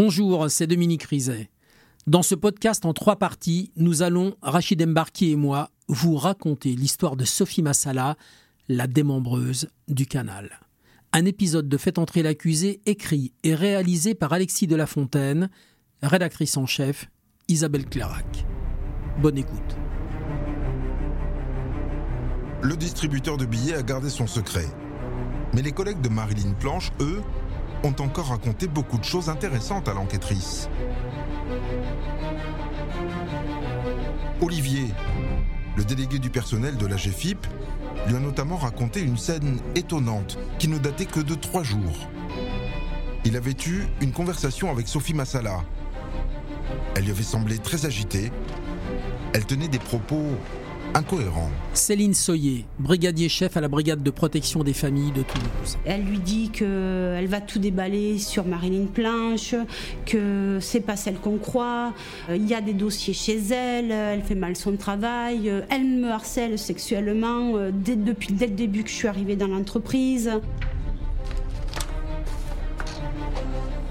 Bonjour, c'est Dominique Rizet. Dans ce podcast en trois parties, nous allons, Rachid Embarki et moi, vous raconter l'histoire de Sophie Massala, la démembreuse du canal. Un épisode de Fait entrer l'accusé écrit et réalisé par Alexis de la Fontaine, rédactrice en chef Isabelle Clairac. Bonne écoute. Le distributeur de billets a gardé son secret. Mais les collègues de Marilyn Planche, eux, ont encore raconté beaucoup de choses intéressantes à l'enquêtrice. Olivier, le délégué du personnel de la GFIP, lui a notamment raconté une scène étonnante qui ne datait que de trois jours. Il avait eu une conversation avec Sophie Massala. Elle lui avait semblé très agitée. Elle tenait des propos incohérent. Céline Soyer, brigadier chef à la brigade de protection des familles de Toulouse. Elle lui dit qu'elle va tout déballer sur Marilyn Planche, que c'est pas celle qu'on croit, il y a des dossiers chez elle, elle fait mal son travail, elle me harcèle sexuellement euh, dès, depuis dès le début que je suis arrivée dans l'entreprise.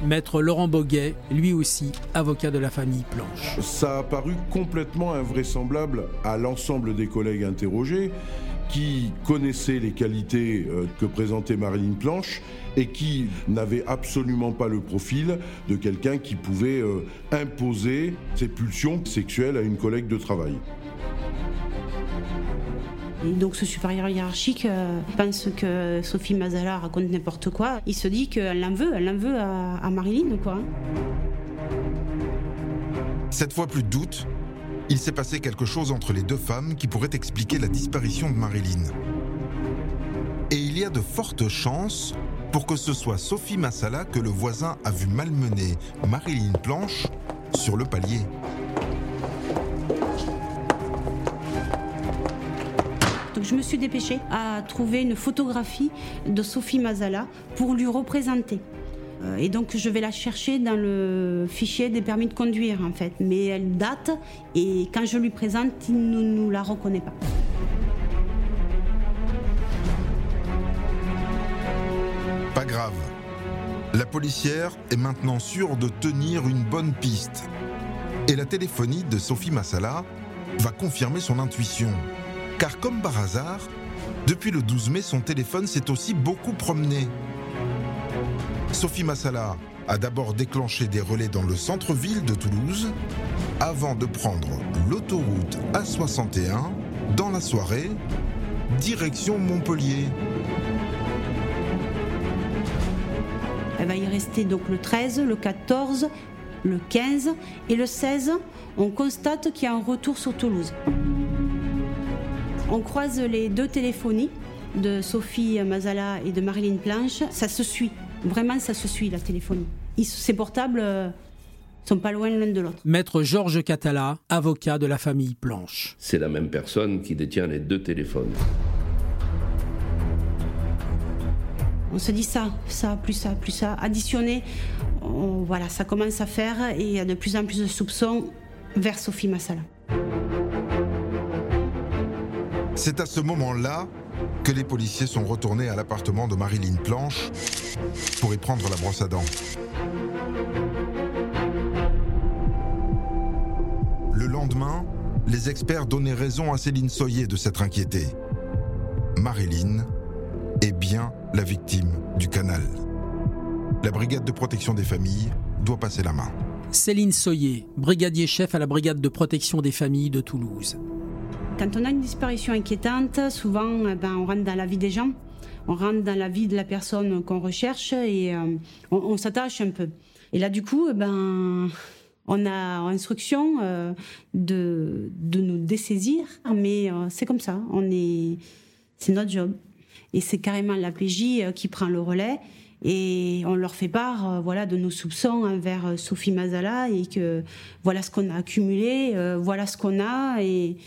Maître Laurent Boguet, lui aussi avocat de la famille Planche. Ça a paru complètement invraisemblable à l'ensemble des collègues interrogés qui connaissaient les qualités euh, que présentait Marilyn Planche et qui n'avaient absolument pas le profil de quelqu'un qui pouvait euh, imposer ses pulsions sexuelles à une collègue de travail. Donc ce supérieur hiérarchique euh, pense que Sophie Mazala raconte n'importe quoi. Il se dit qu'elle en veut, elle en veut à, Marilyn, quoi. Cette fois, plus de doute, il s'est passé quelque chose entre les deux femmes qui pourrait expliquer la disparition de Marilyn. Et il y a de fortes chances pour que ce soit Sophie Massala que le voisin a vu malmener Marilyn Planche sur le palier. Je me suis dépêchée à trouver une photographie de Sophie Mazala pour lui représenter. Euh, et donc je vais la chercher dans le fichier des permis de conduire en fait. Mais elle date et quand je lui présente, il ne nous la reconnaît pas. Pas grave. La policière est maintenant sûre de tenir une bonne piste. Et la téléphonie de Sophie Massala va confirmer son intuition. Car comme par hasard, depuis le 12 mai, son téléphone s'est aussi beaucoup promené. Sophie Massala a d'abord déclenché des relais dans le centre-ville de Toulouse avant de prendre l'autoroute A61 dans la soirée, direction Montpellier. Elle va y rester donc le 13, le 14, le 15 et le 16. On constate qu'il y a un retour sur Toulouse. On croise les deux téléphonies de Sophie Mazala et de Marilyn Planche. Ça se suit. Vraiment, ça se suit, la téléphonie. Ces portables euh, sont pas loin l'un de l'autre. Maître Georges Catala, avocat de la famille Planche. C'est la même personne qui détient les deux téléphones. On se dit ça, ça, plus ça, plus ça. Additionné, voilà, ça commence à faire et il y a de plus en plus de soupçons vers Sophie Massala. C'est à ce moment-là que les policiers sont retournés à l'appartement de Marilyn Planche pour y prendre la brosse à dents. Le lendemain, les experts donnaient raison à Céline Soyer de s'être inquiétée. Marilyn est bien la victime du canal. La brigade de protection des familles doit passer la main. Céline Soyer, brigadier chef à la brigade de protection des familles de Toulouse. Quand on a une disparition inquiétante, souvent eh ben, on rentre dans la vie des gens, on rentre dans la vie de la personne qu'on recherche et euh, on, s'attache un peu. Et là, du coup, eh ben, on a instruction euh, de, de, nous dessaisir, mais euh, c'est comme ça, on est, c'est notre job. Et c'est carrément la PJ qui prend le relais et on leur fait part voilà de nos soupçons envers Sophie Mazala et que voilà ce qu'on a accumulé voilà ce qu'on a et,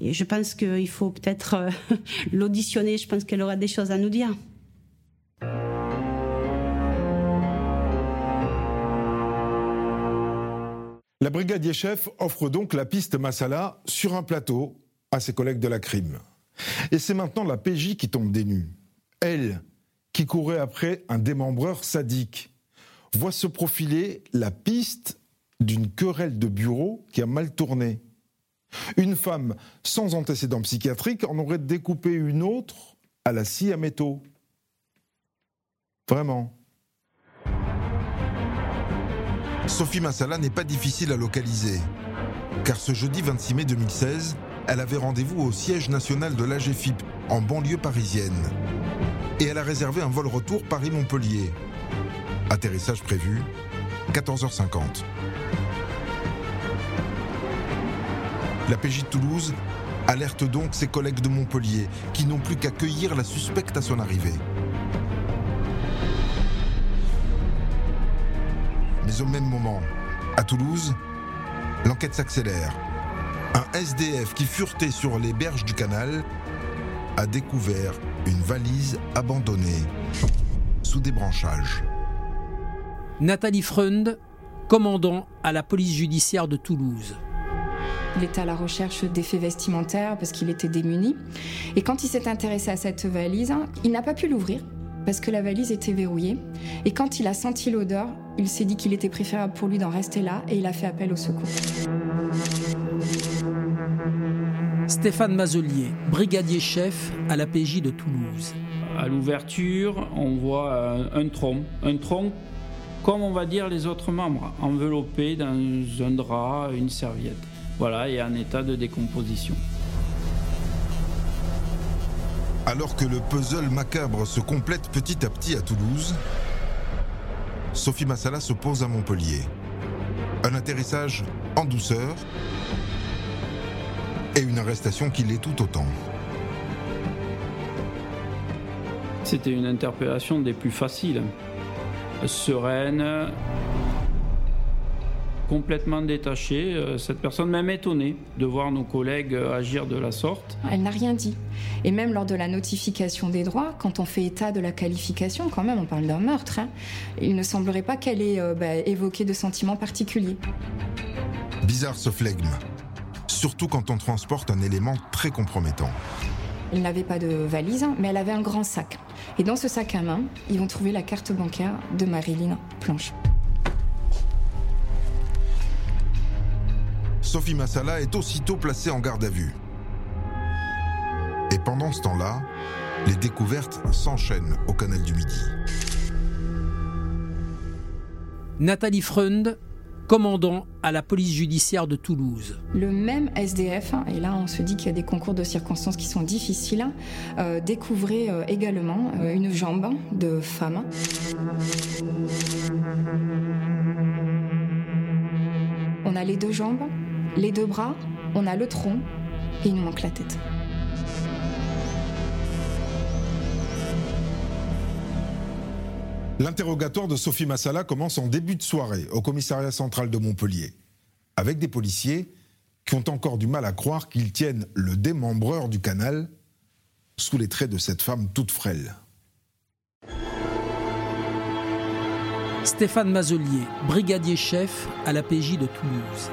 je pense qu'il faut peut-être euh, l'auditionner. Je pense qu'elle aura des choses à nous dire. La brigadier chef offre donc la piste Massala sur un plateau à ses collègues de la crime. Et c'est maintenant la PJ qui tombe des nues. Elle, qui courait après un démembreur sadique. voit se profiler la piste d'une querelle de bureau qui a mal tourné. Une femme sans antécédent psychiatrique en aurait découpé une autre à la scie à métaux. Vraiment. Sophie Massala n'est pas difficile à localiser, car ce jeudi 26 mai 2016, elle avait rendez-vous au siège national de l'AGFIP, en banlieue parisienne. Et elle a réservé un vol retour Paris-Montpellier. Atterrissage prévu, 14h50. La PJ de Toulouse alerte donc ses collègues de Montpellier, qui n'ont plus qu'à cueillir la suspecte à son arrivée. Mais au même moment, à Toulouse, l'enquête s'accélère. Un SDF qui furetait sur les berges du canal a découvert une valise abandonnée sous des branchages. Nathalie Freund, commandant à la police judiciaire de Toulouse. Il était à la recherche d'effets vestimentaires parce qu'il était démuni. Et quand il s'est intéressé à cette valise, il n'a pas pu l'ouvrir parce que la valise était verrouillée. Et quand il a senti l'odeur, il s'est dit qu'il était préférable pour lui d'en rester là et il a fait appel au secours. Stéphane Mazelier, brigadier chef à la PJ de Toulouse. À l'ouverture, on voit un tronc, un tronc comme on va dire les autres membres, enveloppé dans un drap, une serviette. Voilà, et en état de décomposition. Alors que le puzzle macabre se complète petit à petit à Toulouse, Sophie Massala se pose à Montpellier. Un atterrissage en douceur et une arrestation qui l'est tout autant. C'était une interpellation des plus faciles. Sereine, complètement détachée. Euh, cette personne même étonnée de voir nos collègues euh, agir de la sorte. Elle n'a rien dit. Et même lors de la notification des droits, quand on fait état de la qualification, quand même, on parle d'un meurtre, hein, il ne semblerait pas qu'elle ait euh, bah, évoqué de sentiments particuliers. Bizarre ce flegme, surtout quand on transporte un élément très compromettant. Elle n'avait pas de valise, mais elle avait un grand sac. Et dans ce sac à main, ils vont trouver la carte bancaire de Marilyn Planche. Sophie Massala est aussitôt placée en garde à vue. Et pendant ce temps-là, les découvertes s'enchaînent au canal du Midi. Nathalie Freund, commandant à la police judiciaire de Toulouse. Le même SDF, hein, et là on se dit qu'il y a des concours de circonstances qui sont difficiles, euh, découvrait euh, également euh, une jambe de femme. On a les deux jambes, les deux bras, on a le tronc et il nous manque la tête. L'interrogatoire de Sophie Massala commence en début de soirée au commissariat central de Montpellier, avec des policiers qui ont encore du mal à croire qu'ils tiennent le démembreur du canal sous les traits de cette femme toute frêle. Stéphane Mazelier, brigadier chef à la PJ de Toulouse.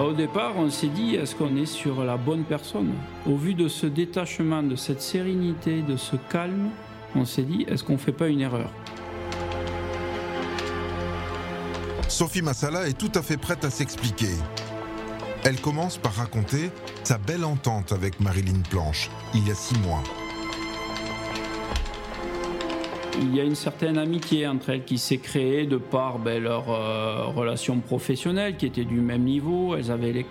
Au départ, on s'est dit, est-ce qu'on est sur la bonne personne? Au vu de ce détachement, de cette sérénité, de ce calme, on s'est dit, est-ce qu'on ne fait pas une erreur? Sophie Massala est tout à fait prête à s'expliquer. Elle commence par raconter sa belle entente avec Marilyn Planche, il y a six mois il y a une certaine amitié entre elles qui s'est créée de par ben, leur euh, relation professionnelle qui était du même niveau. Elles avaient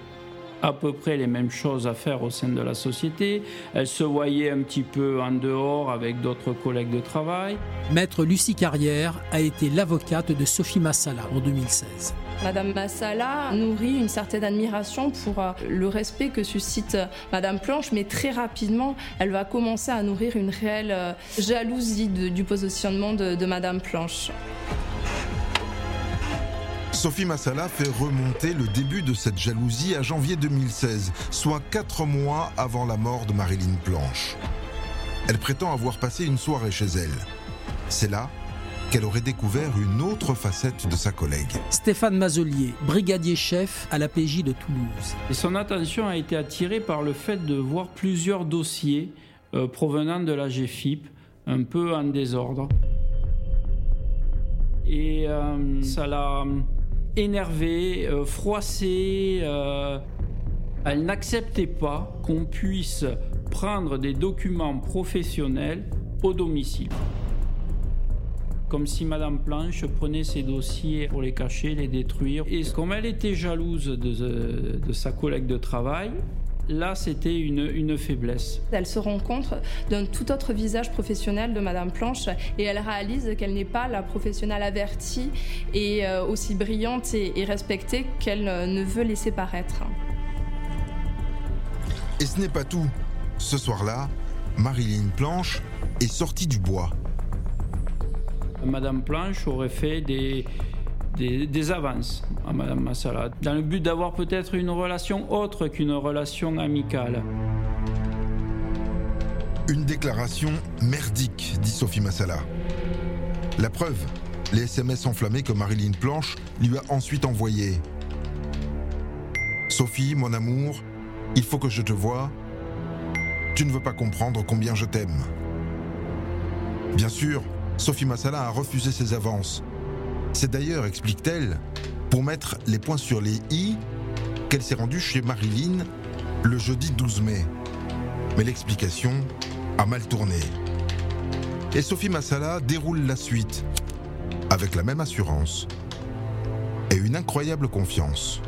à peu près les mêmes choses à faire au sein de la société. Elles se voyaient un petit peu en dehors avec d'autres collègues de travail. Maître Lucie Carrière a été l'avocate de Sophie Massala en 2016. Madame Massala nourrit une certaine admiration pour euh, le respect que suscite euh, Madame Planche, mais très rapidement, elle va commencer à nourrir une réelle euh, jalousie du positionnement de, de Madame Planche. Sophie Massala fait remonter le début de cette jalousie à janvier 2016, soit quatre mois avant la mort de Marilyn Planche. Elle prétend avoir passé une soirée chez elle. C'est là qu'elle aurait découvert une autre facette de sa collègue. Stéphane Mazelier, brigadier chef à la PJ de Toulouse. Et son attention a été attirée par le fait de voir plusieurs dossiers euh, provenant de la GFIP, un peu en désordre. Et euh, ça l'a énervée, euh, froissée. euh, elle n'acceptait pas qu'on puisse prendre des documents professionnels au domicile. Comme si Madame Planche prenait ses dossiers pour les cacher, les détruire. Et comme elle était jalouse de, de sa collègue de travail, là c'était une, une faiblesse. Elle se rend compte d'un tout autre visage professionnel de Madame Planche et elle réalise qu'elle n'est pas la professionnelle avertie et euh, aussi brillante et, et respectée qu'elle ne veut laisser paraître. Et ce n'est pas tout. Ce soir-là, Marilyn Planche est sortie du bois. Madame Planche aurait fait des, des, avances à Madame Massala, dans le but d'avoir peut-être une relation autre qu'une relation amicale. Une déclaration merdique, dit Sophie Massala. La preuve, les SMS enflammés que Marilyn Planche lui a ensuite envoyés. Sophie, mon amour, il faut que je te voie. Tu ne veux pas comprendre combien je t'aime. Bien sûr, Sophie Massala a refusé ses avances. C'est d'ailleurs, explique-t-elle, pour mettre les points sur les i qu'elle s'est rendue chez Marilyn le jeudi 12 mai. Mais l'explication a mal tourné. Et Sophie Massala déroule la suite, avec la même assurance et une incroyable confiance.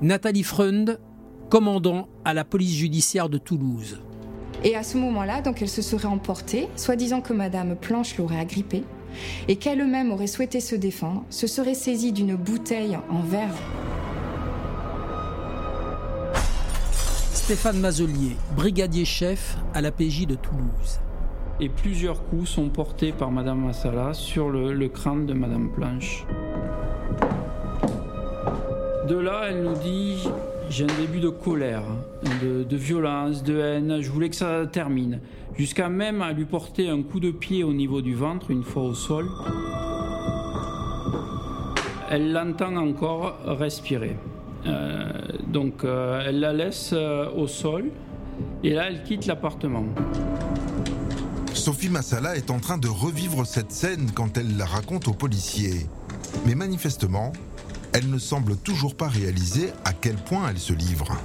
Nathalie Freund, commandant à la police judiciaire de Toulouse. Et à ce moment-là, donc elle se serait emportée, soi-disant que Madame Planche l'aurait agrippée, et qu'elle-même aurait souhaité se défendre, se serait saisie d'une bouteille en verre. Stéphane Mazelier, brigadier chef à la PJ de Toulouse. Et plusieurs coups sont portés par Madame Massala sur le, le crâne de Madame Planche. De là, elle nous dit j'ai un début de colère, de, violence, de haine, je voulais que ça termine. Jusqu'à même à lui porter un coup de pied au niveau du ventre, une fois au sol. Elle l'entend encore respirer. Euh, donc euh, elle la laisse euh, au sol et là elle quitte l'appartement. Sophie Massala est en train de revivre cette scène quand elle la raconte aux policiers. Mais manifestement, elle ne semble toujours pas réaliser à quel point elle se livre.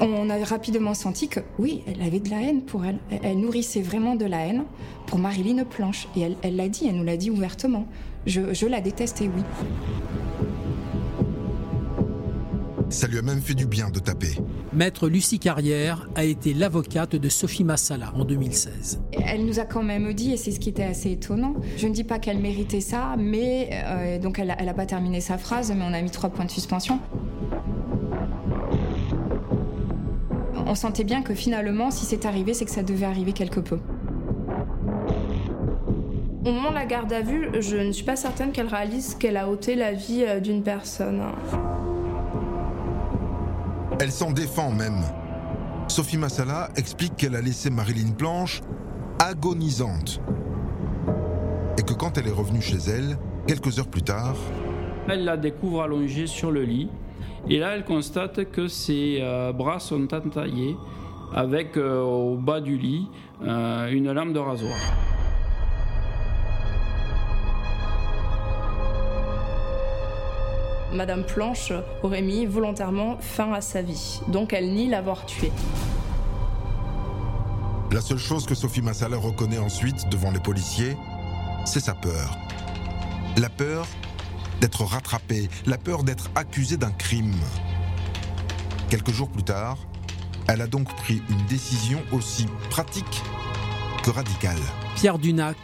On a rapidement senti que, oui, elle avait de la haine pour elle. Elle, nourrissait vraiment de la haine pour Marilyn Planche. Et elle elle l'a dit, elle nous l'a dit ouvertement. Je, je la détestais, oui. Ça lui a même fait du bien de taper. Maître Lucie Carrière a été l'avocate de Sophie Massala en 2016. Elle nous a quand même dit, et c'est ce qui était assez étonnant, je ne dis pas qu'elle méritait ça, mais euh, donc elle n'a pas terminé sa phrase, mais on a mis trois points de suspension. On sentait bien que finalement, si c'est arrivé, c'est que ça devait arriver quelque peu. Au moment de la garde à vue, je ne suis pas certaine qu'elle réalise qu'elle a ôté la vie euh, d'une personne. Elle s'en défend même. Sophie Massala explique qu'elle a laissé Marilyn Planche agonisante. Et que quand elle est revenue chez elle, quelques heures plus tard, Elle la découvre allongée sur le lit. Et là, elle constate que ses euh, bras sont entaillés avec euh, au bas du lit euh, une lame de rasoir. Madame Planche aurait mis volontairement fin à sa vie, donc elle nie l'avoir tué. la seule chose que Sophie Massala reconnaît ensuite devant les policiers, c'est sa peur. La peur d'être rattrapée, la peur d'être accusée d'un crime. Quelques jours plus tard, elle a donc pris une décision aussi pratique que radicale. Pierre Dunac,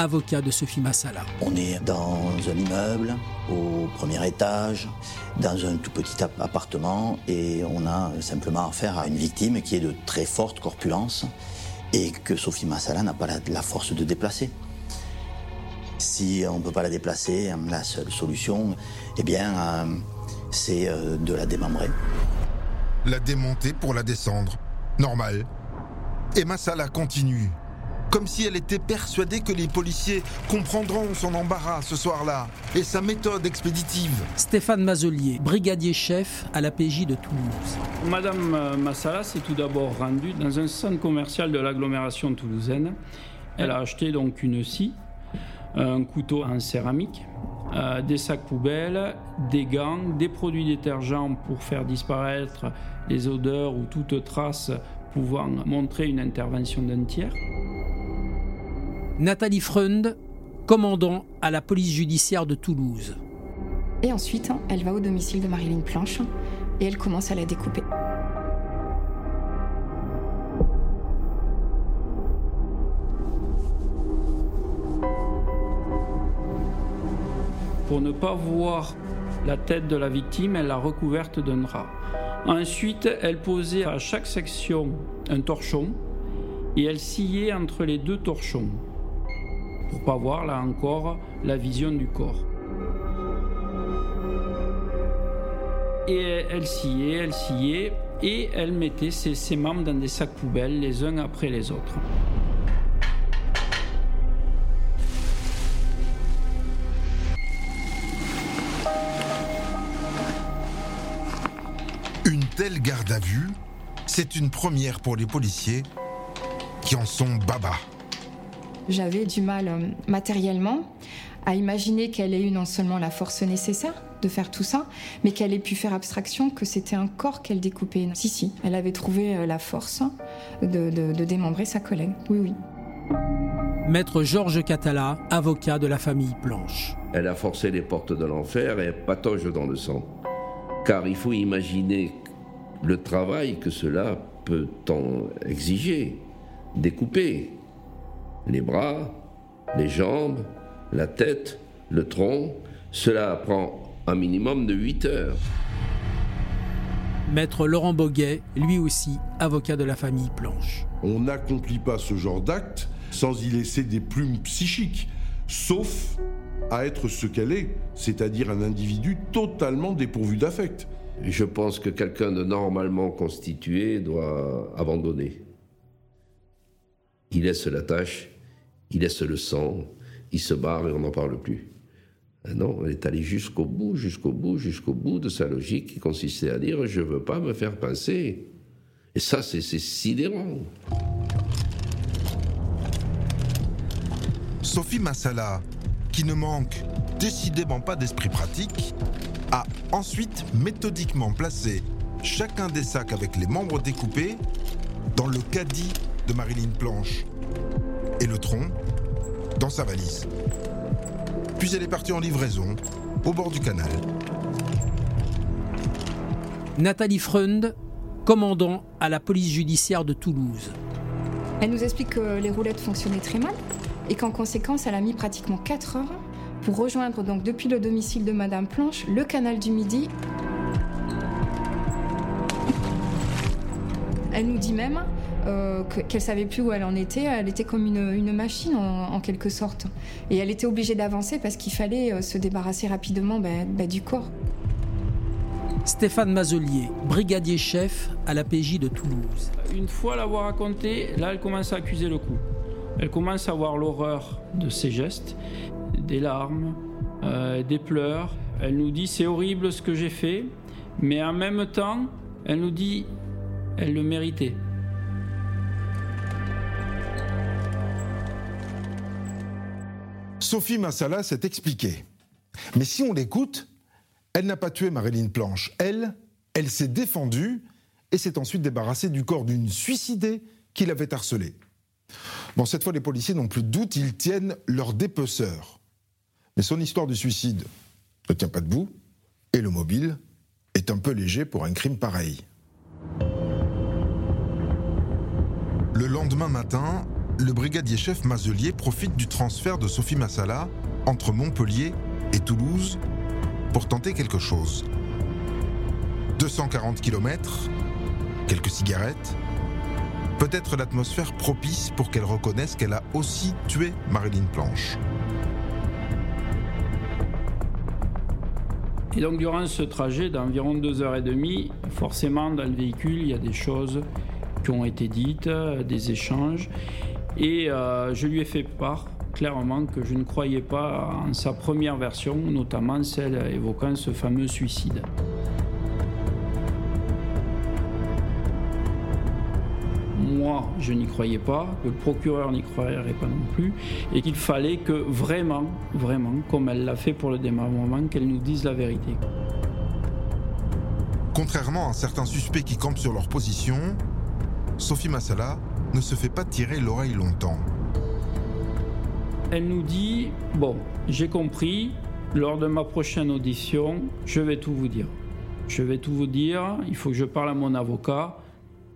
avocat de Sophie Massala. On est dans un immeuble, au premier étage, dans un tout petit app- appartement, et on a simplement affaire à une victime qui est de très forte corpulence et que Sophie Massala n'a pas la, la force de déplacer. Si on ne peut pas la déplacer, la seule solution, eh bien, euh, c'est euh, de la démembrer. La démonter pour la descendre. Normal. Et Massala continue. Comme si elle était persuadée que les policiers comprendront son embarras ce soir-là et sa méthode expéditive. Stéphane Mazelier, brigadier chef à la PJ de Toulouse. Madame euh, Massala s'est tout d'abord rendue dans un centre commercial de l'agglomération toulousaine. Elle a acheté donc une scie un couteau en céramique, euh, des sacs poubelles, des gants, des produits détergents pour faire disparaître les odeurs ou toute trace pouvant montrer une intervention d'un tiers. Nathalie Freund, commandant à la police judiciaire de Toulouse. Et ensuite, elle va au domicile de Marilyn Planche et elle commence à la découper. Pour ne pas voir la tête de la victime, elle l'a recouverte d'un drap. Ensuite, elle posait à chaque section un torchon et elle sciait entre les deux torchons pour pas voir là encore la vision du corps. Et elle sciait, elle sciait et elle mettait ses, ses membres dans des sacs poubelles les uns après les autres. Une telle garde à vue, c'est une première pour les policiers qui en sont baba. J'avais du mal euh, matériellement à imaginer qu'elle ait eu non seulement la force nécessaire de faire tout ça, mais qu'elle ait pu faire abstraction que c'était un corps qu'elle découpait. Si, si, elle avait trouvé euh, la force de, de- de démembrer sa collègue. Oui, oui. Maître Georges Catala, avocat de la famille Planche. Elle a forcé les portes de l'enfer et patauge dans le sang. Car il faut imaginer le travail que cela peut en exiger. Découper les bras, les jambes, la tête, le tronc, cela prend un minimum de 8 heures. Maître Laurent Boguet, lui aussi avocat de la famille Planche. On n'accomplit pas ce genre d'acte sans y laisser des plumes psychiques, sauf à être ce qu'elle est, c'est-à-dire un individu totalement dépourvu d'affect. Je pense que quelqu'un de normalement constitué doit abandonner. Il laisse la tâche, il laisse le sang, il se barre et on n'en parle plus. Ah non, elle est allée jusqu'au bout, jusqu'au bout, jusqu'au bout de sa logique qui consistait à dire je veux pas me faire pincer. Et ça, c'est sidérant. Sophie Massala, qui ne manque décidément pas d'esprit pratique, a ensuite méthodiquement placé chacun des sacs avec les membres découpés dans le caddie de Marilyn Planche et le tronc dans sa valise. Puis elle est partie en livraison au bord du canal. Nathalie Freund, commandant à la police judiciaire de Toulouse. Elle nous explique que les roulettes fonctionnaient très mal et qu'en conséquence, elle a mis pratiquement 4 heures pour rejoindre donc depuis le domicile de Madame Planche le canal du Midi. Elle nous dit même euh, que- qu'elle savait plus où elle en était. Elle était comme une, une machine en, en quelque sorte. Et elle était obligée d'avancer parce qu'il fallait euh, se débarrasser rapidement ben, ben, du corps. Stéphane Mazelier, brigadier chef à la PJ de Toulouse. Une fois l'avoir raconté, là, elle commence à accuser le coup. Elle commence à voir l'horreur de ses gestes, des larmes, euh, des pleurs. Elle nous dit c'est horrible ce que j'ai fait, mais en même temps, elle nous dit elle le méritait. Sophie Massala s'est expliquée. Mais si on l'écoute, elle n'a pas tué Marilyn Planche. Elle, elle s'est défendue et s'est ensuite débarrassée du corps d'une suicidée qui l'avait harcelée. Bon, cette fois, les policiers n'ont plus de doute, ils tiennent leur dépeceur. Mais son histoire de suicide ne tient pas debout et le mobile est un peu léger pour un crime pareil. Le lendemain matin, le brigadier chef Mazelier profite du transfert de Sophie Massala entre Montpellier et Toulouse pour tenter quelque chose. 240 km, quelques cigarettes, peut-être l'atmosphère propice pour qu'elle reconnaisse qu'elle a aussi tué Marilyn Planche. Et donc durant ce trajet d'environ deux heures et demie, forcément dans le véhicule, il y a des choses qui ont été dites, euh, des échanges. Et euh, je lui ai fait part clairement que je ne croyais pas en sa première version, notamment celle évoquant ce fameux suicide. moi, je n'y croyais pas, le procureur n'y croirait pas non plus, et qu'il fallait que vraiment, vraiment, comme elle l'a fait pour le démembrement, qu'elle nous dise la vérité. Contrairement à certains suspects qui campent sur leur position, Sophie Massala ne se fait pas tirer l'oreille longtemps. Elle nous dit Bon, j'ai compris, lors de ma prochaine audition, je vais tout vous dire. Je vais tout vous dire, il faut que je parle à mon avocat.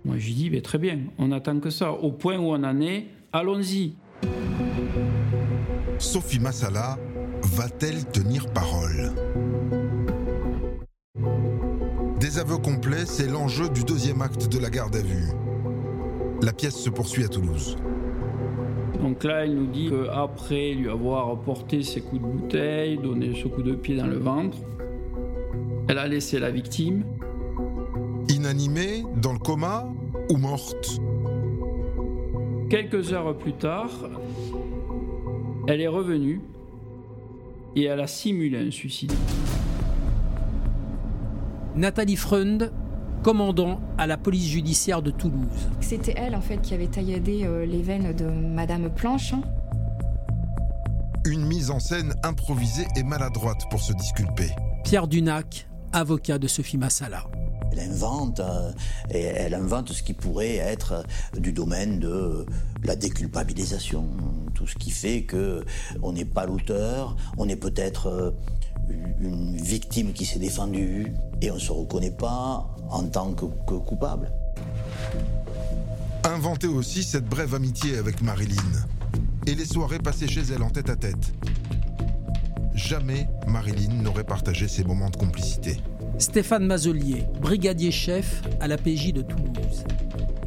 Moi, je dis, mais très bien, on attend que ça. Au point où on en est, allons-y. Sophie Massala va-t-elle tenir parole? Des aveux complets, c'est l'enjeu du deuxième acte de la garde à vue. La pièce se poursuit à Toulouse. Donc là, elle nous dit qu'après lui avoir porté ses coups de bouteille, donné ce coup de pied dans le ventre, elle a laissé la victime. Inanimée, dans le coma ou morte? Quelques heures plus tard, elle est revenue et elle a simulé un suicide. Nathalie Freund, commandant à la police judiciaire de Toulouse. C'était elle en fait qui avait tailladé euh, les veines de Madame Planche. Une mise en scène improvisée et maladroite pour se disculper. Pierre Dunac, avocat de Sophie Massala. Elle invente, euh, et elle invente ce qui pourrait être euh, du domaine de la déculpabilisation, tout ce qui fait que on n'est pas l'auteur, on est peut-être euh, une victime qui s'est défendue et on ne se reconnaît pas en tant que, que coupable. Inventer aussi cette brève amitié avec Marilyn et les soirées passées chez elle en tête à tête. Jamais Marilyn n'aurait partagé ces moments de complicité. Stéphane Mazelier, brigadier chef à la PJ de Toulouse.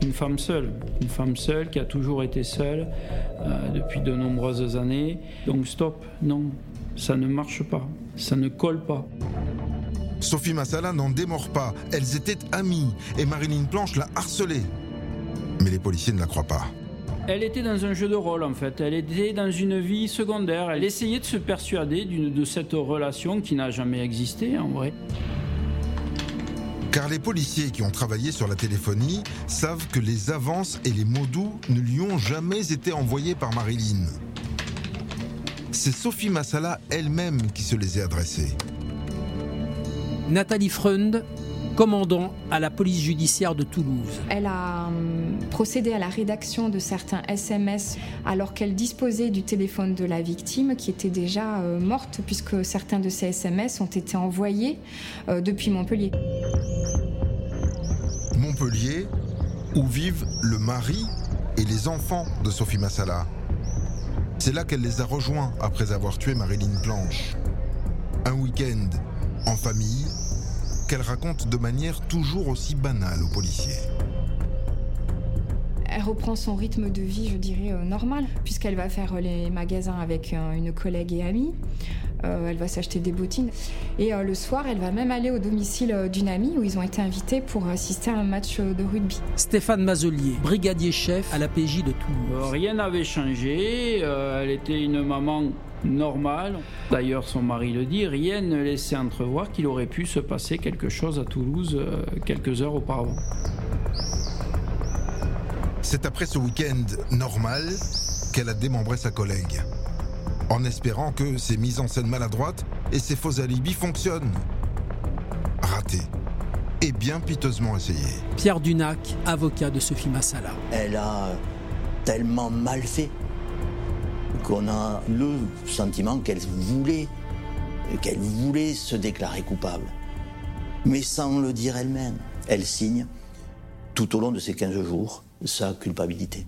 Une femme seule, une femme seule qui a toujours été seule euh, depuis de nombreuses années. Donc stop, non, ça ne marche pas, ça ne colle pas. Sophie Massala n'en démord pas. Elles étaient amies et Marilyn Planche l'a harcelée. Mais les policiers ne la croient pas. Elle était dans un jeu de rôle en fait, elle était dans une vie secondaire, elle essayait de se persuader de cette relation qui n'a jamais existé en vrai. Car les policiers qui ont travaillé sur la téléphonie savent que les avances et les mots doux ne lui ont jamais été envoyés par Marilyn. C'est Sophie Massala elle-même qui se les a adressés. Nathalie Freund, commandant à la police judiciaire de Toulouse. Elle a hum, procédé à la rédaction de certains SMS alors qu'elle disposait du téléphone de la victime qui était déjà euh, morte puisque certains de ces SMS ont été envoyés euh, depuis Montpellier. Montpellier, où vivent le mari et les enfants de Sophie Massala. C'est là qu'elle les a rejoints après avoir tué Marilyn Planche. Un week-end en famille qu'elle raconte de manière toujours aussi banale aux policiers. Elle reprend son rythme de vie, je dirais, euh, normal, puisqu'elle va faire les magasins avec euh, une collègue et amie. Euh, elle va s'acheter des bottines. Et euh, le soir, elle va même aller au domicile euh, d'une amie où ils ont été invités pour assister à un match de rugby. Stéphane Mazelier, brigadier chef à la PJ de Toulouse. Euh, rien n'avait changé, euh, elle était une maman normale. D'ailleurs, son mari le dit, rien ne laissait entrevoir qu'il aurait pu se passer quelque chose à Toulouse euh, quelques heures auparavant. C'est après ce week-end normal qu'elle a démembré sa collègue. En espérant que ses mises en scène maladroites et ses faux alibis fonctionnent. Raté. Et bien piteusement essayé. Pierre Dunac, avocat de Sophie Massala. Elle a tellement mal fait qu'on a le sentiment qu'elle voulait, qu'elle voulait se déclarer coupable. Mais sans le dire elle-même. Elle signe tout au long de ces 15 jours sa culpabilité.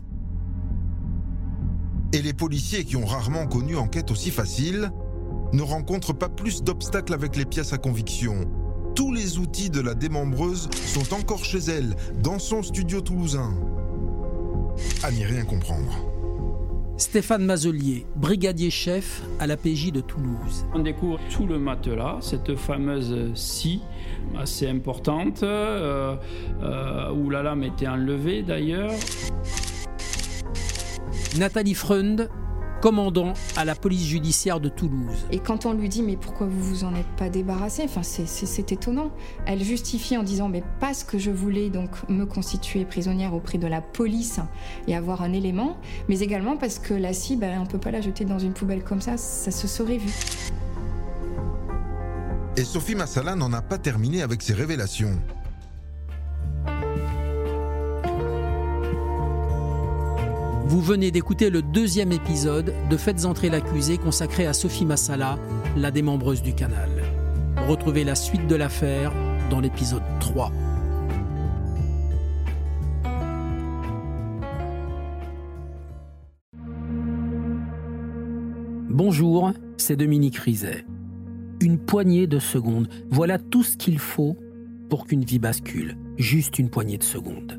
Et les policiers qui ont rarement connu enquête aussi facile ne rencontrent pas plus d'obstacles avec les pièces à conviction. Tous les outils de la démembreuse sont encore chez elle, dans son studio toulousain. À n'y rien comprendre. Stéphane Mazelier, brigadier chef à la PJ de Toulouse. On découvre sous le matelas cette fameuse scie assez importante, euh, euh, où la lame était enlevée d'ailleurs. Nathalie Freund, commandant à la police judiciaire de Toulouse. Et quand on lui dit mais pourquoi vous vous en êtes pas débarrassé? Enfin c'est étonnant. Elle justifie en disant mais parce que je voulais donc me constituer prisonnière auprès de la police et avoir un élément, mais également parce que la cible on peut pas la jeter dans une poubelle comme ça, ça se serait vu. Et Sophie Massala n'en a pas terminé avec ses révélations. Vous venez d'écouter le deuxième épisode de Faites entrer l'accusé consacré à Sophie Massala, la démembreuse du canal. Retrouvez la suite de l'affaire dans l'épisode 3. Bonjour, c'est Dominique Rizet. Une poignée de secondes, voilà tout ce qu'il faut pour qu'une vie bascule. Juste une poignée de secondes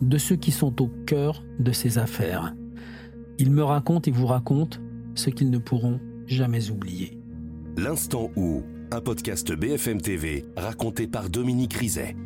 de ceux qui sont au cœur de ces affaires. Ils me racontent et vous racontent ce qu'ils ne pourront jamais oublier. L'instant où, un podcast BFM TV raconté par Dominique Rizet.